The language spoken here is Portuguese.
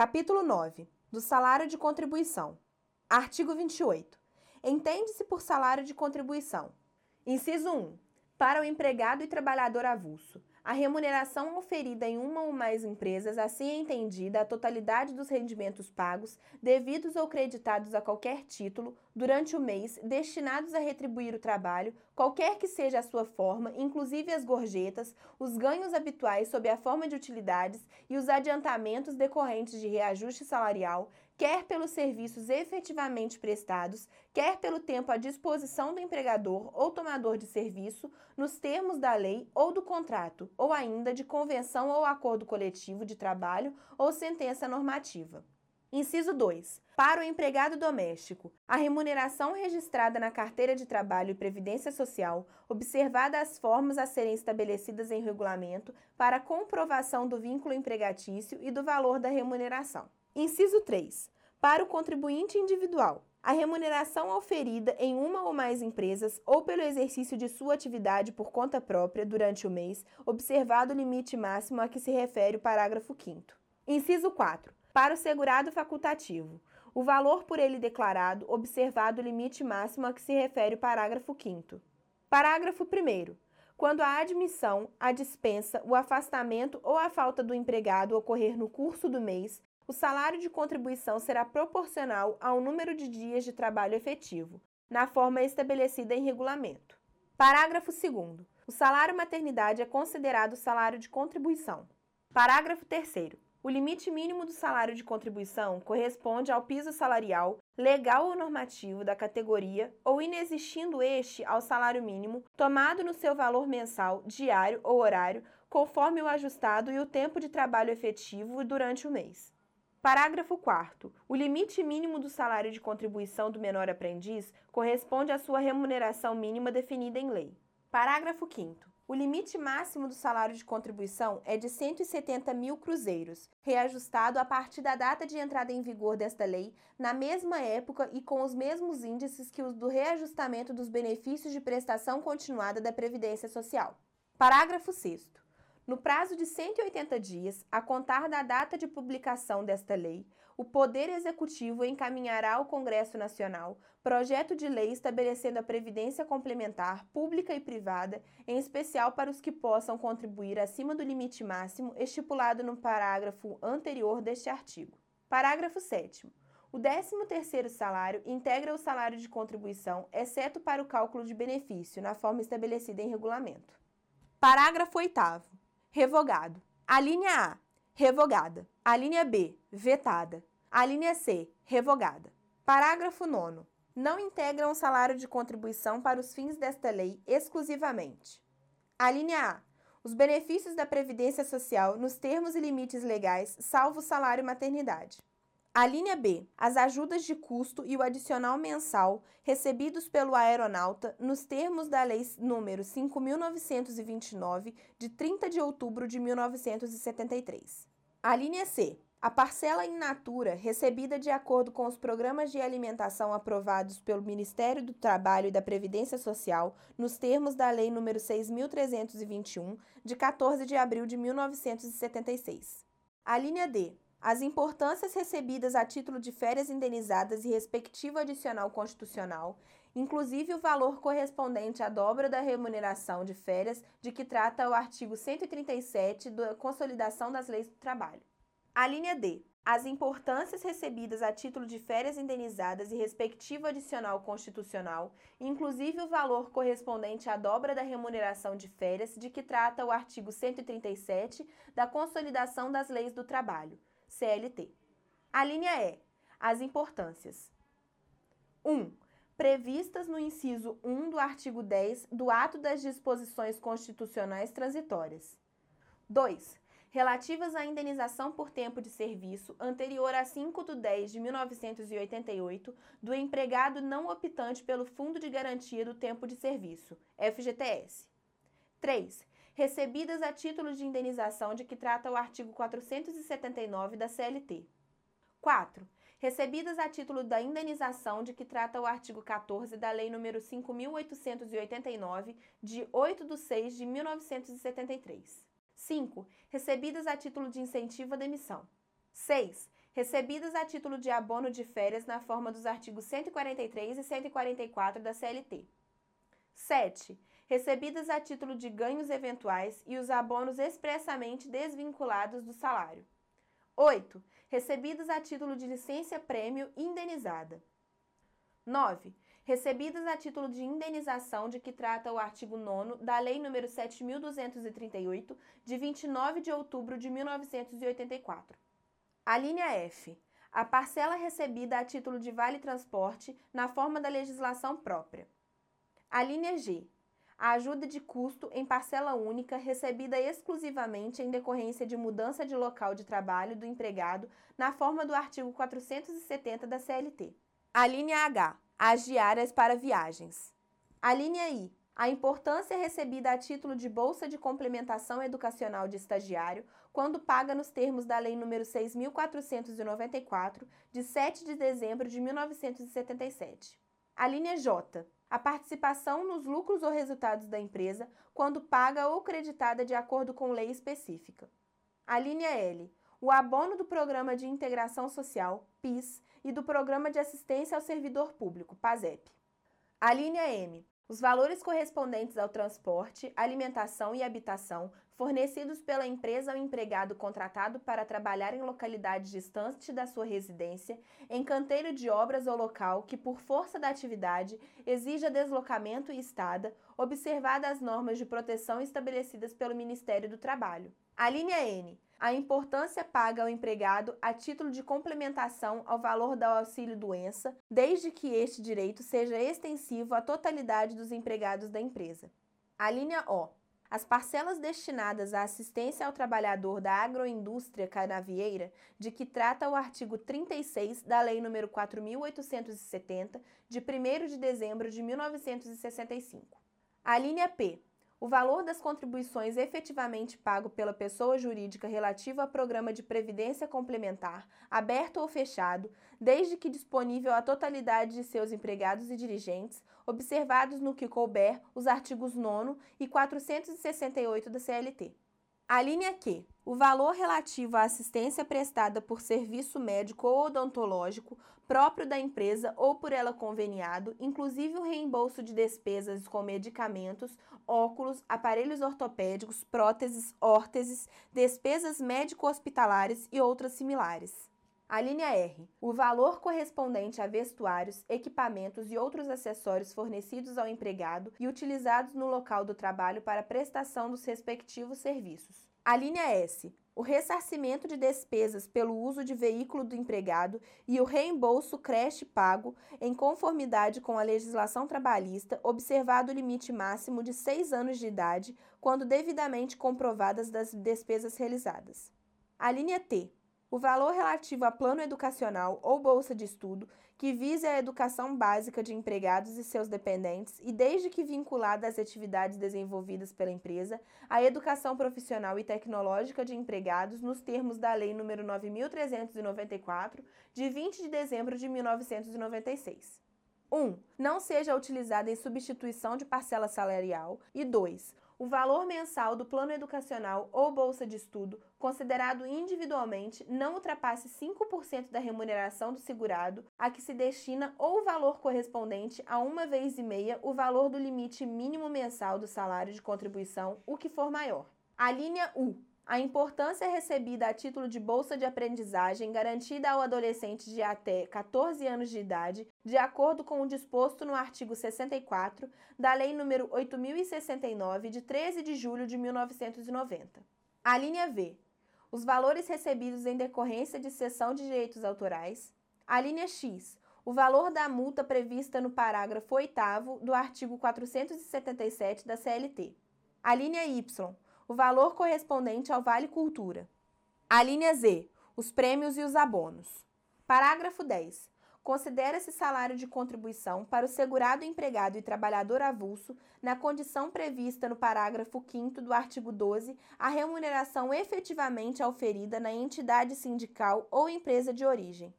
Capítulo 9. Do salário de contribuição. Artigo 28. Entende-se por salário de contribuição. Inciso 1. Para o empregado e trabalhador avulso, a remuneração oferida em uma ou mais empresas, assim é entendida a totalidade dos rendimentos pagos, devidos ou creditados a qualquer título, durante o mês, destinados a retribuir o trabalho, qualquer que seja a sua forma, inclusive as gorjetas, os ganhos habituais sob a forma de utilidades e os adiantamentos decorrentes de reajuste salarial, quer pelos serviços efetivamente prestados, quer pelo tempo à disposição do empregador ou tomador de serviço, nos termos da lei ou do contrato, ou ainda de convenção ou acordo coletivo de trabalho ou sentença normativa. Inciso 2. Para o empregado doméstico, a remuneração registrada na carteira de trabalho e previdência social, observada as formas a serem estabelecidas em regulamento para comprovação do vínculo empregatício e do valor da remuneração. Inciso 3. Para o contribuinte individual, a remuneração oferida em uma ou mais empresas ou pelo exercício de sua atividade por conta própria durante o mês, observado o limite máximo a que se refere o parágrafo 5. Inciso 4. Para o segurado facultativo, o valor por ele declarado, observado o limite máximo a que se refere o parágrafo 5. Parágrafo 1. Quando a admissão, a dispensa, o afastamento ou a falta do empregado ocorrer no curso do mês, o salário de contribuição será proporcional ao número de dias de trabalho efetivo, na forma estabelecida em regulamento. Parágrafo 2. O salário maternidade é considerado salário de contribuição. Parágrafo 3. O limite mínimo do salário de contribuição corresponde ao piso salarial, legal ou normativo da categoria, ou inexistindo este ao salário mínimo, tomado no seu valor mensal, diário ou horário, conforme o ajustado e o tempo de trabalho efetivo durante o mês. Parágrafo 4. O limite mínimo do salário de contribuição do menor aprendiz corresponde à sua remuneração mínima definida em lei. Parágrafo 5. O limite máximo do salário de contribuição é de 170 mil cruzeiros, reajustado a partir da data de entrada em vigor desta lei, na mesma época e com os mesmos índices que os do reajustamento dos benefícios de prestação continuada da Previdência Social. Parágrafo 6. No prazo de 180 dias, a contar da data de publicação desta lei, o Poder Executivo encaminhará ao Congresso Nacional projeto de lei estabelecendo a previdência complementar pública e privada, em especial para os que possam contribuir acima do limite máximo estipulado no parágrafo anterior deste artigo. Parágrafo 7. O 13º salário integra o salário de contribuição, exceto para o cálculo de benefício, na forma estabelecida em regulamento. Parágrafo 8 revogado. A linha A, revogada. A linha B, vetada. A linha C, revogada. Parágrafo 9. Não integram o salário de contribuição para os fins desta lei exclusivamente. A linha A. Os benefícios da Previdência Social nos termos e limites legais, salvo o salário maternidade. A linha B, as ajudas de custo e o adicional mensal recebidos pelo aeronauta nos termos da Lei nº 5.929, de 30 de outubro de 1973. A linha C, a parcela in natura recebida de acordo com os programas de alimentação aprovados pelo Ministério do Trabalho e da Previdência Social nos termos da Lei nº 6.321, de 14 de abril de 1976. A linha D, as importâncias recebidas a título de férias indenizadas e respectivo adicional constitucional, inclusive o valor correspondente à dobra da remuneração de férias de que trata o artigo 137 da Consolidação das Leis do Trabalho. A linha D. As importâncias recebidas a título de férias indenizadas e respectivo adicional constitucional, inclusive o valor correspondente à dobra da remuneração de férias de que trata o artigo 137 da Consolidação das Leis do Trabalho CLT. A linha E. As importâncias. 1. Um, previstas no inciso 1 do artigo 10 do Ato das Disposições Constitucionais Transitórias. 2. Relativas à indenização por tempo de serviço anterior a 5 de 10 de 1988 do empregado não optante pelo Fundo de Garantia do Tempo de Serviço, FGTS. 3 recebidas a título de indenização de que trata o artigo 479 da CLT. 4. Recebidas a título da indenização de que trata o artigo 14 da Lei nº 5.889, de 8 de 6 de 1973. 5. Recebidas a título de incentivo à demissão. 6 recebidas a título de abono de férias na forma dos artigos 143 e 144 da CLT. 7. Recebidas a título de ganhos eventuais e os abonos expressamente desvinculados do salário. 8. Recebidas a título de licença-prêmio indenizada. 9. Recebidas a título de indenização de que trata o artigo 9 da Lei nº 7.238, de 29 de outubro de 1984. A linha F. A parcela recebida a título de vale-transporte na forma da legislação própria. A linha G. A ajuda de custo em parcela única recebida exclusivamente em decorrência de mudança de local de trabalho do empregado na forma do artigo 470 da CLT. A linha H. As diárias para viagens. A linha I a importância recebida a título de bolsa de complementação educacional de estagiário quando paga nos termos da Lei nº 6.494, de 7 de dezembro de 1977. A linha J. A participação nos lucros ou resultados da empresa quando paga ou creditada de acordo com lei específica. A linha L. O abono do Programa de Integração Social, PIS, e do Programa de Assistência ao Servidor Público, PASEP. A linha M os valores correspondentes ao transporte, alimentação e habitação fornecidos pela empresa ao empregado contratado para trabalhar em localidade distante da sua residência, em canteiro de obras ou local que, por força da atividade, exija deslocamento e estada, observadas as normas de proteção estabelecidas pelo Ministério do Trabalho. A linha N a importância paga ao empregado a título de complementação ao valor do auxílio-doença, desde que este direito seja extensivo à totalidade dos empregados da empresa. A linha O. As parcelas destinadas à assistência ao trabalhador da agroindústria canavieira, de que trata o artigo 36 da Lei nº 4870, de 1 de dezembro de 1965. A linha P o valor das contribuições efetivamente pago pela pessoa jurídica relativo a programa de previdência complementar, aberto ou fechado, desde que disponível à totalidade de seus empregados e dirigentes, observados no que couber os artigos 9 e 468 da CLT. A linha Q. O valor relativo à assistência prestada por serviço médico ou odontológico próprio da empresa ou por ela conveniado, inclusive o reembolso de despesas com medicamentos, óculos, aparelhos ortopédicos, próteses, órteses, despesas médico-hospitalares e outras similares. A linha R. O valor correspondente a vestuários, equipamentos e outros acessórios fornecidos ao empregado e utilizados no local do trabalho para prestação dos respectivos serviços. A linha S. O ressarcimento de despesas pelo uso de veículo do empregado e o reembolso creche pago em conformidade com a legislação trabalhista, observado o limite máximo de seis anos de idade, quando devidamente comprovadas das despesas realizadas. A linha T o valor relativo a plano educacional ou bolsa de estudo que vise a educação básica de empregados e seus dependentes e desde que vinculada às atividades desenvolvidas pela empresa, a educação profissional e tecnológica de empregados nos termos da Lei nº 9394, de 20 de dezembro de 1996. 1. Um, não seja utilizada em substituição de parcela salarial e 2 o valor mensal do plano educacional ou bolsa de estudo, considerado individualmente, não ultrapasse 5% da remuneração do segurado, a que se destina ou o valor correspondente a uma vez e meia o valor do limite mínimo mensal do salário de contribuição, o que for maior. A linha U a importância recebida a título de bolsa de aprendizagem garantida ao adolescente de até 14 anos de idade, de acordo com o disposto no artigo 64 da Lei nº 8069 de 13 de julho de 1990. A linha V. Os valores recebidos em decorrência de cessão de direitos autorais. A linha X. O valor da multa prevista no parágrafo 8 do artigo 477 da CLT. A linha Y o valor correspondente ao Vale Cultura. A linha Z, os prêmios e os abonos. Parágrafo 10. Considera-se salário de contribuição para o segurado empregado e trabalhador avulso, na condição prevista no parágrafo 5 do artigo 12, a remuneração efetivamente auferida na entidade sindical ou empresa de origem.